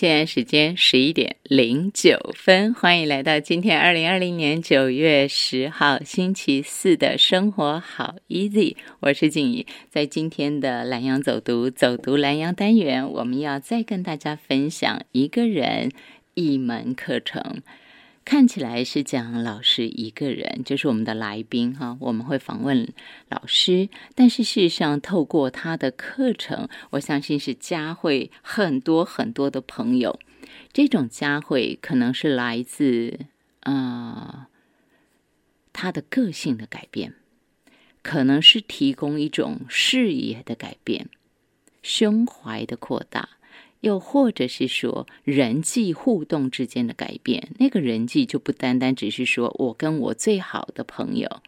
现在时间十一点零九分，欢迎来到今天二零二零年九月十号星期四的生活好 easy，我是静怡。在今天的蓝洋走读走读蓝洋单元，我们要再跟大家分享一个人一门课程。看起来是讲老师一个人，就是我们的来宾哈。我们会访问老师，但是事实上，透过他的课程，我相信是教会很多很多的朋友。这种教会可能是来自啊他的个性的改变，可能是提供一种视野的改变、胸怀的扩大。又或者是说人际互动之间的改变，那个人际就不单单只是说我跟我最好的朋友，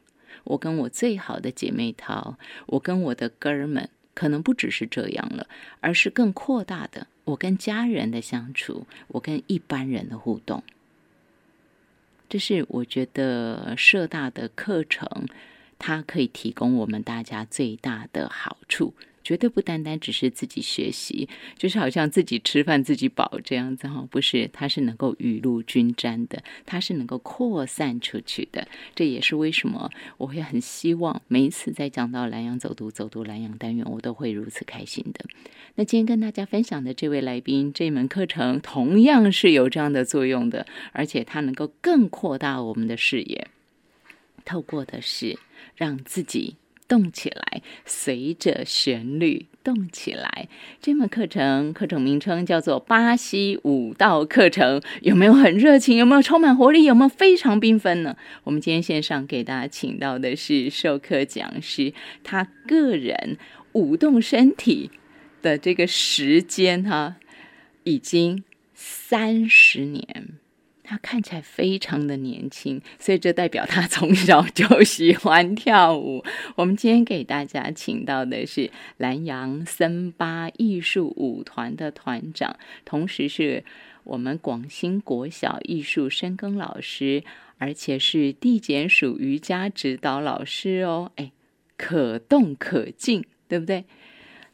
我跟我最好的姐妹淘，我跟我的哥儿们，可能不只是这样了，而是更扩大的，我跟家人的相处，我跟一般人的互动。这是我觉得社大的课程，它可以提供我们大家最大的好处。绝对不单单只是自己学习，就是好像自己吃饭自己饱这样子哈，不是，它是能够雨露均沾的，它是能够扩散出去的。这也是为什么我会很希望每一次在讲到蓝洋走读、走读蓝洋单元，我都会如此开心的。那今天跟大家分享的这位来宾，这门课程同样是有这样的作用的，而且它能够更扩大我们的视野，透过的是让自己。动起来，随着旋律动起来。这门课程课程名称叫做巴西舞蹈课程，有没有很热情？有没有充满活力？有没有非常缤纷呢？我们今天线上给大家请到的是授课讲师，他个人舞动身体的这个时间哈，已经三十年。他看起来非常的年轻，所以这代表他从小就喜欢跳舞。我们今天给大家请到的是南阳森巴艺术舞团的团长，同时是我们广兴国小艺术深耕老师，而且是地检署瑜伽指导老师哦。哎，可动可静，对不对？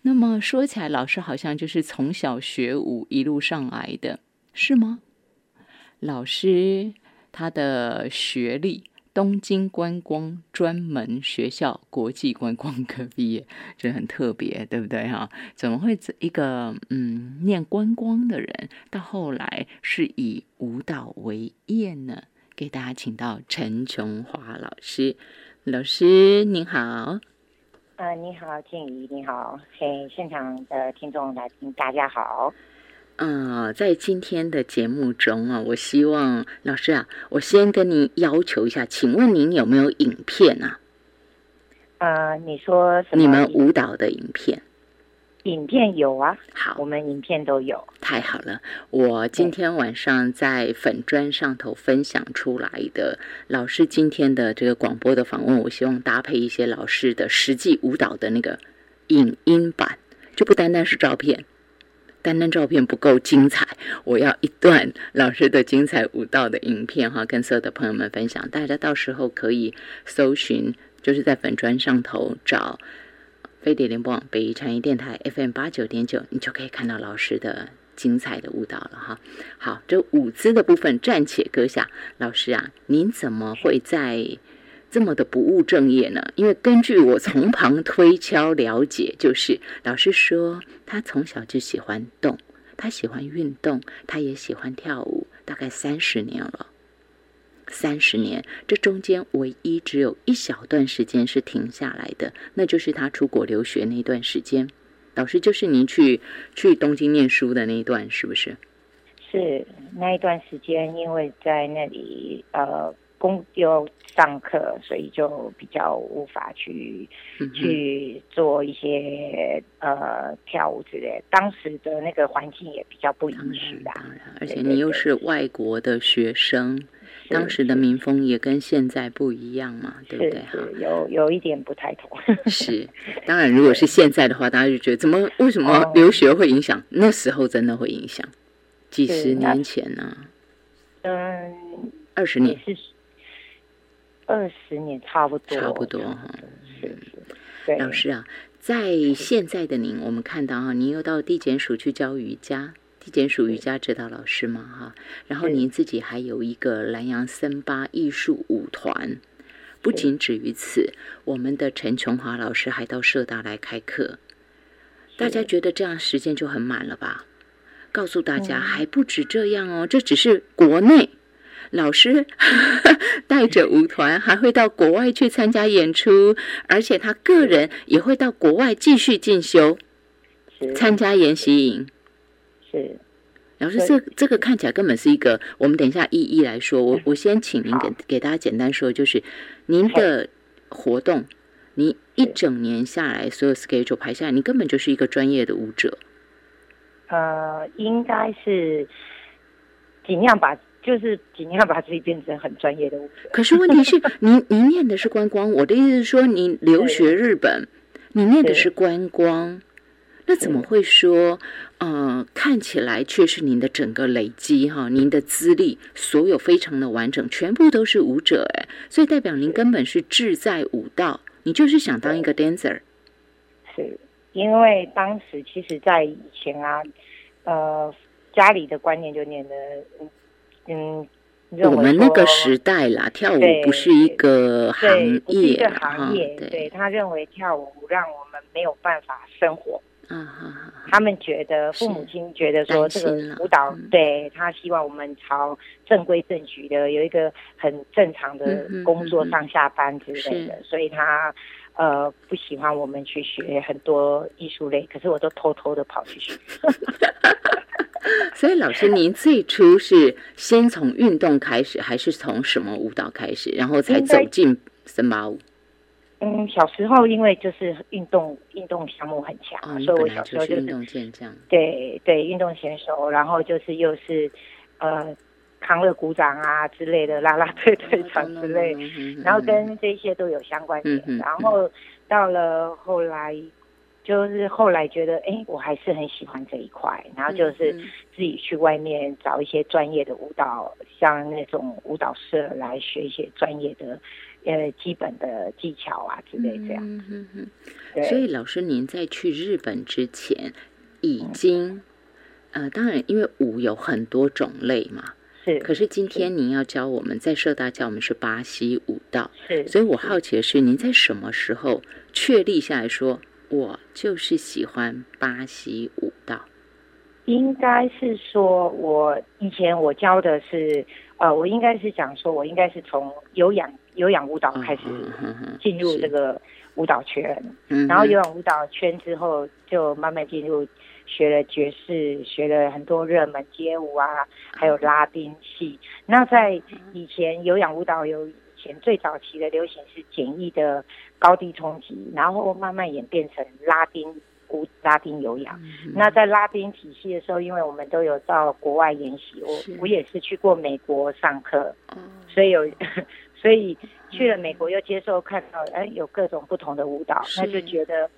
那么说起来，老师好像就是从小学舞一路上来的，是吗？老师，他的学历东京观光专门学校国际观光科毕业，这很特别，对不对哈？怎么会一个嗯念观光的人，到后来是以舞蹈为业呢？给大家请到陈琼华老师，老师您好。呃，你好，静怡，你好，嘿，现场的听众来大家好。嗯，在今天的节目中啊，我希望老师啊，我先跟您要求一下，请问您有没有影片啊？呃，你说什么？你们舞蹈的影片？影片有啊，好，我们影片都有。太好了，我今天晚上在粉砖上头分享出来的老师今天的这个广播的访问，我希望搭配一些老师的实际舞蹈的那个影音版，就不单单是照片。单单照片不够精彩，我要一段老师的精彩舞蹈的影片哈，跟所有的朋友们分享。大家到时候可以搜寻，就是在粉砖上头找飞碟联播网北宜产业电台 FM 八九点九，你就可以看到老师的精彩的舞蹈了哈。好，这舞姿的部分暂且搁下。老师啊，您怎么会在？这么的不务正业呢？因为根据我从旁推敲了解，就是老师说他从小就喜欢动，他喜欢运动，他也喜欢跳舞，大概三十年了。三十年，这中间唯一只有一小段时间是停下来的，那就是他出国留学那段时间。老师就是您去去东京念书的那一段，是不是？是那一段时间，因为在那里呃。工又上课，所以就比较无法去去做一些呃跳舞之类。当时的那个环境也比较不允许啦，而且你又是外国的学生，当时的民风也跟现在不一样嘛，对不对？有有一点不太同。是，当然，如果是现在的话，大家就觉得怎么为什么留学会影响？那时候真的会影响，几十年前呢？嗯，二十年。二十年差不多，差不多哈。是是，老师啊，在现在的您，我们看到哈，您又到地检署去教瑜伽，地体检署瑜伽指导老师嘛，哈，然后您自己还有一个南洋森巴艺术舞团，不仅止于此，我们的陈琼华老师还到社大来开课，大家觉得这样时间就很满了吧？告诉大家还不止这样哦，这只是国内。老师 带着舞团还会到国外去参加演出，而且他个人也会到国外继续进修，参加研习营。是老师，这这个看起来根本是一个，我们等一下一一来说。我我先请您给给大家简单说，就是您的活动，你一整年下来所有 schedule 排下来，你根本就是一个专业的舞者。呃，应该是尽量把。就是尽量把自己变成很专业的舞者。可是问题是，您您念的是观光，我的意思是说，你留学日本，你念的是观光，那怎么会说，呃，看起来却是您的整个累积哈，您的资历所有非常的完整，全部都是舞者哎，所以代表您根本是志在舞道，你就是想当一个 dancer。是因为当时其实，在以前啊，呃，家里的观念就念的。嗯，我们那个时代啦，跳舞不是一个行业，一个行业。对他认为跳舞让我们没有办法生活。嗯他们觉得父母亲觉得说这个舞蹈，对他希望我们朝正规正矩的有一个很正常的工作上下班之类的，所以他呃不喜欢我们去学很多艺术类，可是我都偷偷的跑去学。所以，老师，您最初是先从运动开始，还是从什么舞蹈开始，然后才走进森巴舞？嗯，小时候因为就是运动运动项目很强，所以我小时候就是运动健将。对对，运动选手，然后就是又是呃康乐鼓掌啊之类的，啦啦队队长之类，然后跟这些都有相关点。然后到了后来。就是后来觉得，哎，我还是很喜欢这一块，然后就是自己去外面找一些专业的舞蹈，像那种舞蹈社来学一些专业的，呃，基本的技巧啊之类这样。嗯嗯嗯。所以老师，您在去日本之前，已经，呃，当然，因为舞有很多种类嘛，是。可是今天您要教我们在社大教我们是巴西舞蹈，是。所以我好奇的是，您在什么时候确立下来说？我就是喜欢巴西舞蹈，应该是说，我以前我教的是，呃，我应该是讲说，我应该是从有氧有氧舞蹈开始进入这个舞蹈圈，然后有氧舞蹈圈之后，就慢慢进入学了爵士，学了很多热门街舞啊，还有拉丁戏。那在以前有氧舞蹈有以。前最早期的流行是简易的高低冲击，然后慢慢演变成拉丁舞、拉丁有氧。那在拉丁体系的时候，因为我们都有到国外研习，我我也是去过美国上课，所以有，所以去了美国又接受看到，哎，有各种不同的舞蹈，那就觉得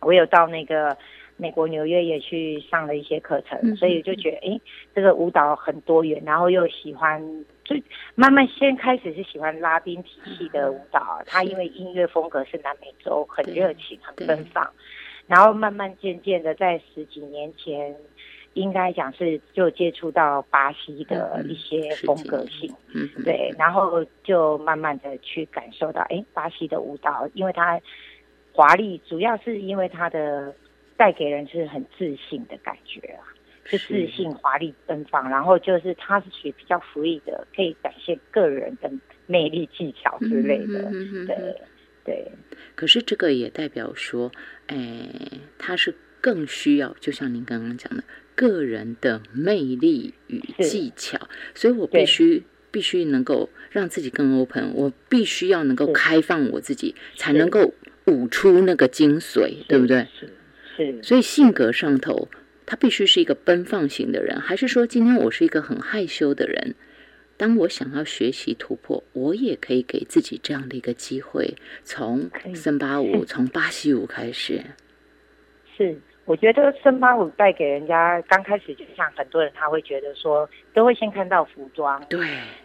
我有到那个美国纽约也去上了一些课程，所以就觉得，哎，这个舞蹈很多元，然后又喜欢。就慢慢先开始是喜欢拉丁体系的舞蹈，他因为音乐风格是南美洲，很热情，很奔放。然后慢慢渐渐的，在十几年前，应该讲是就接触到巴西的一些风格性，嗯，对。然后就慢慢的去感受到，哎，巴西的舞蹈，因为它华丽，主要是因为它的带给人是很自信的感觉啊。是自信、华丽、奔放，然后就是它是属于比较 free 的，可以展现个人的魅力、技巧之类的。对对。可是这个也代表说，哎，他是更需要，就像您刚刚讲的，个人的魅力与技巧。所以我必须必须能够让自己更 open，我必须要能够开放我自己，才能够舞出那个精髓，对不对？是是。所以性格上头。他必须是一个奔放型的人，还是说今天我是一个很害羞的人？当我想要学习突破，我也可以给自己这样的一个机会，从森巴舞、从巴西舞开始。是，我觉得森巴舞带给人家刚开始就像很多人他会觉得说，都会先看到服装，对，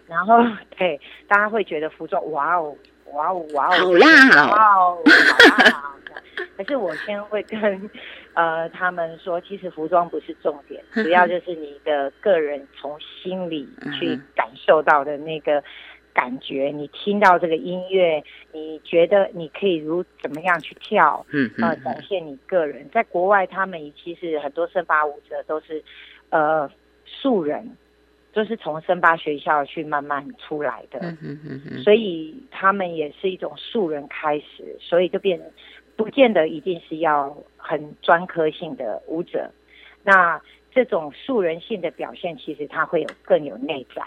然后 对，大家会觉得服装，哇哦，哇哦，哇哦，好辣，哇哦，好辣。可是我先会跟 呃他们说，其实服装不是重点，主要就是你的个人从心里去感受到的那个感觉。你听到这个音乐，你觉得你可以如怎么样去跳？嗯呃，展现你个人。在国外，他们其实很多森巴舞者都是呃素人。就是从森巴学校去慢慢出来的，所以他们也是一种素人开始，所以就变，不见得一定是要很专科性的舞者。那这种素人性的表现，其实他会有更有内在，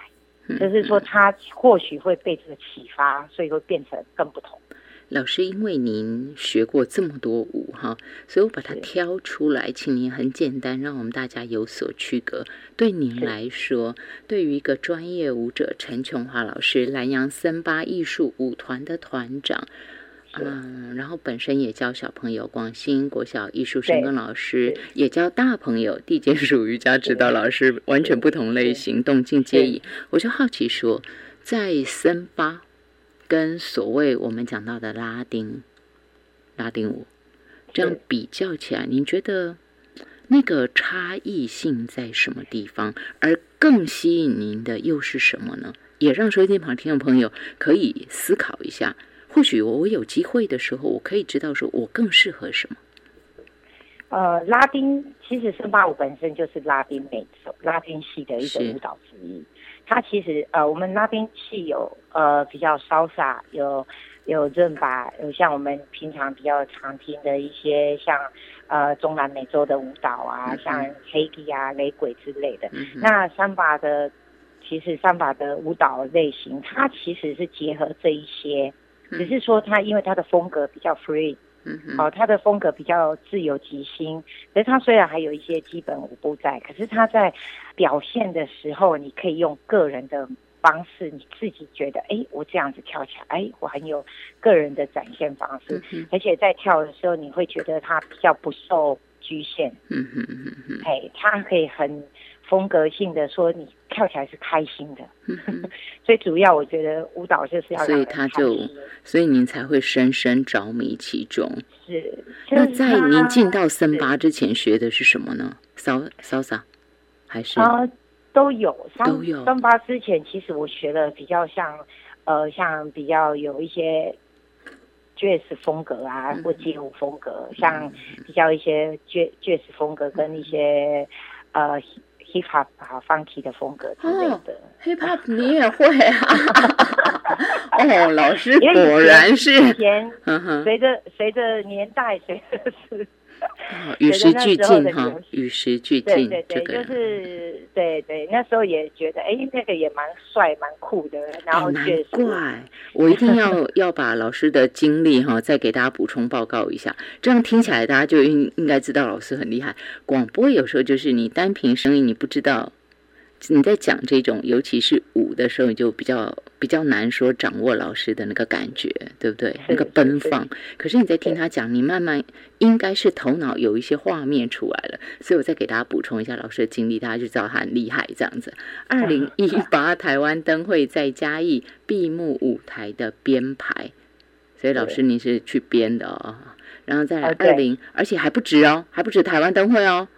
就是说他或许会被这个启发，所以会变成更不同。老师，因为您学过这么多舞哈，所以我把它挑出来，请您很简单，让我们大家有所区隔。对您来说，对于一个专业舞者陈琼华老师，南洋森巴艺术舞团的团长，嗯，然后本身也教小朋友，广兴国小艺术生跟老师，也教大朋友地接属瑜伽指导老师，完全不同类型，动静皆宜。我就好奇说，在森巴。跟所谓我们讲到的拉丁拉丁舞这样比较起来，您觉得那个差异性在什么地方？而更吸引您的又是什么呢？也让收音旁听众朋友可以思考一下。或许我有机会的时候，我可以知道说我更适合什么。呃，拉丁其实森巴舞本身就是拉丁美洲拉丁系的一种舞蹈之一。它其实呃，我们拉丁系有呃比较潇洒，有有润吧，有像我们平常比较常听的一些像呃中南美洲的舞蹈啊，像黑迪啊、雷鬼之类的。那三把的其实三把的舞蹈类型，它其实是结合这一些，只是说他因为他的风格比较 free。嗯，好，他的风格比较自由即兴，可是他虽然还有一些基本舞步在，可是他在表现的时候，你可以用个人的方式，你自己觉得，哎，我这样子跳起来，哎，我很有个人的展现方式，而且在跳的时候，你会觉得他比较不受局限，嗯嗯嗯嗯，哎，他可以很。风格性的说，你跳起来是开心的，最 主要我觉得舞蹈就是要所以他就，所以您才会深深着迷其中。是，那在您进到森巴之前学的是什么呢？骚骚洒还是啊都有都有。森巴之前其实我学的比较像，呃，像比较有一些爵士风格啊，或街舞风格，像比较一些爵爵士风格跟一些呃。Hip hop 啊，funky 的风格之类的，hip hop 你也会啊？哦，老师果然是，以前随着随着年代，随着是。与时俱进哈，与时俱进。对对对，就是对对，那时候也觉得，哎，那个也蛮帅、蛮酷的。然后难怪，我一定要 要把老师的经历哈，再给大家补充报告一下。这样听起来，大家就应应该知道老师很厉害。广播有时候就是你单凭声音，你不知道。你在讲这种，尤其是舞的时候，你就比较比较难说掌握老师的那个感觉，对不对？那个奔放。可是你在听他讲，你慢慢应该是头脑有一些画面出来了。所以我再给大家补充一下老师的经历，大家就知道他很厉害。这样子，二零一八台湾灯会在嘉义闭幕舞台的编排，所以老师你是去编的哦。然后再来二零，而且还不止哦，还不止台湾灯会哦，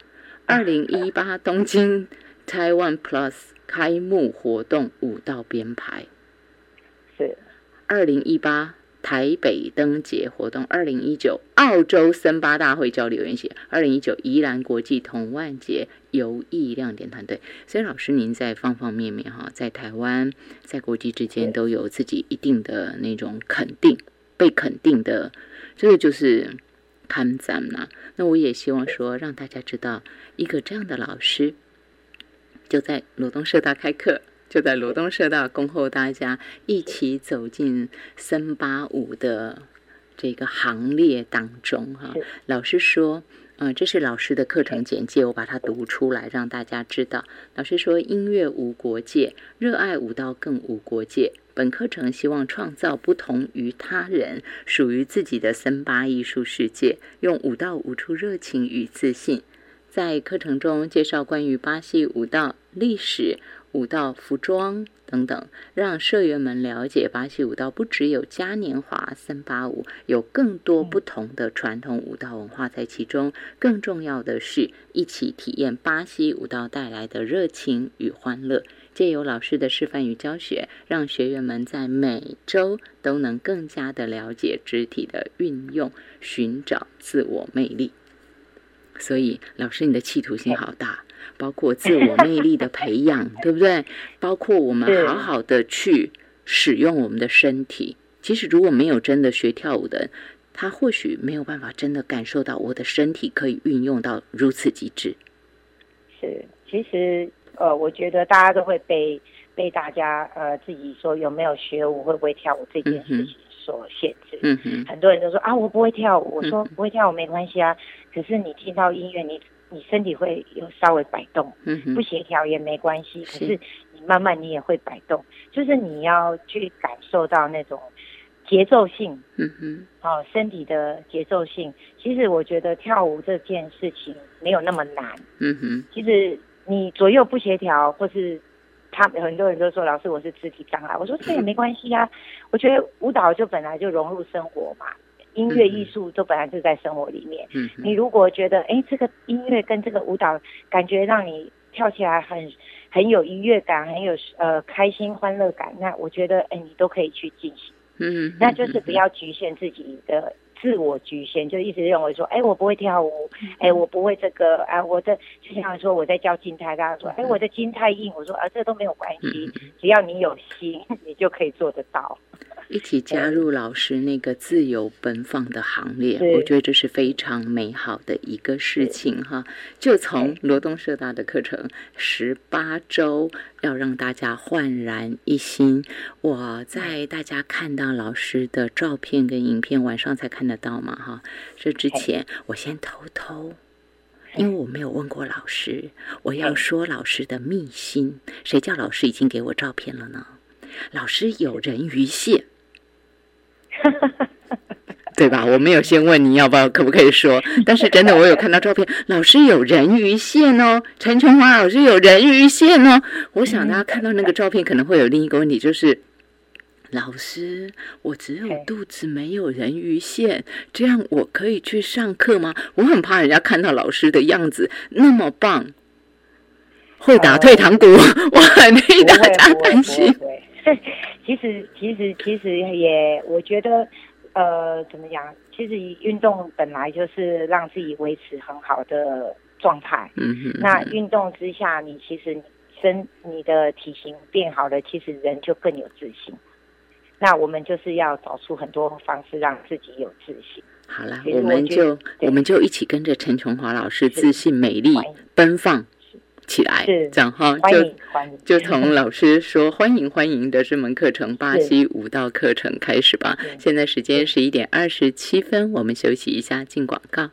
二零一八东京。Taiwan Plus 开幕活动舞蹈编排是二零一八台北灯节活动，二零一九澳洲森巴大会交流演习，二零一九宜兰国际同万节游艺亮点团队。所以老师您在方方面面哈，在台湾在国际之间都有自己一定的那种肯定，被肯定的，这个就是看咱呐。那我也希望说让大家知道一个这样的老师。就在罗东社大开课，就在罗东社大恭候大家一起走进森巴舞的这个行列当中哈。老师说，嗯，这是老师的课程简介，我把它读出来让大家知道。老师说，音乐无国界，热爱舞蹈更无国界。本课程希望创造不同于他人、属于自己的森巴艺术世界，用舞蹈舞出热情与自信。在课程中介绍关于巴西舞蹈历史、舞蹈服装等等，让社员们了解巴西舞蹈不只有嘉年华、森巴舞，有更多不同的传统舞蹈文化在其中。更重要的是，一起体验巴西舞蹈带来的热情与欢乐。借由老师的示范与教学，让学员们在每周都能更加的了解肢体的运用，寻找自我魅力。所以，老师，你的企图心好大，包括自我魅力的培养，对不对？包括我们好好的去使用我们的身体。其实，如果没有真的学跳舞的人，他或许没有办法真的感受到我的身体可以运用到如此极致。是，其实，呃，我觉得大家都会被被大家呃自己说有没有学舞，会不会跳舞这件事情。所限制，嗯哼，很多人都说啊，我不会跳舞。我说不会跳舞没关系啊，可是你听到音乐，你你身体会有稍微摆动，嗯，不协调也没关系。可是你慢慢你也会摆动，就是你要去感受到那种节奏性，嗯哼，哦，身体的节奏性。其实我觉得跳舞这件事情没有那么难，嗯哼，其实你左右不协调或是。他很多人都说老师我是肢体障碍，我说这也没关系啊。我觉得舞蹈就本来就融入生活嘛，音乐艺术都本来就在生活里面。嗯，你如果觉得哎这个音乐跟这个舞蹈感觉让你跳起来很很有愉悦感，很有呃开心欢乐感，那我觉得哎你都可以去进行。嗯，那就是不要局限自己的。自我局限，就一直认为说，哎，我不会跳舞，哎，我不会这个，啊，我的就像说我在教静态，大家说，哎，我的筋太硬，我说啊，这都没有关系，只要你有心，你就可以做得到。一起加入老师那个自由奔放的行列，我觉得这是非常美好的一个事情哈。就从罗东社大的课程十八周，要让大家焕然一新。我在大家看到老师的照片跟影片，晚上才看得到嘛哈。这之前我先偷偷，因为我没有问过老师，我要说老师的秘辛。谁叫老师已经给我照片了呢？老师有人鱼线。对吧？我没有先问你要不要，可不可以说？但是真的，我有看到照片，老师有人鱼线哦，陈琼华老师有人鱼线哦。我想大家看到那个照片，可能会有另一个问题，就是老师，我只有肚子没有人鱼线，这样我可以去上课吗？我很怕人家看到老师的样子那么棒，会打退堂鼓，我很替大家担心。其实，其实，其实也，我觉得，呃，怎么讲？其实运动本来就是让自己维持很好的状态。嗯哼。那运动之下，你其实身你的体型变好了，其实人就更有自信。那我们就是要找出很多方式让自己有自信。好了，我们就我们就一起跟着陈琼华老师自信、美丽、奔放。起来，这样哈，就就从 老师说欢迎欢迎的这门课程——巴西舞蹈课程开始吧。现在时间十一点二十七分，我们休息一下，进广告。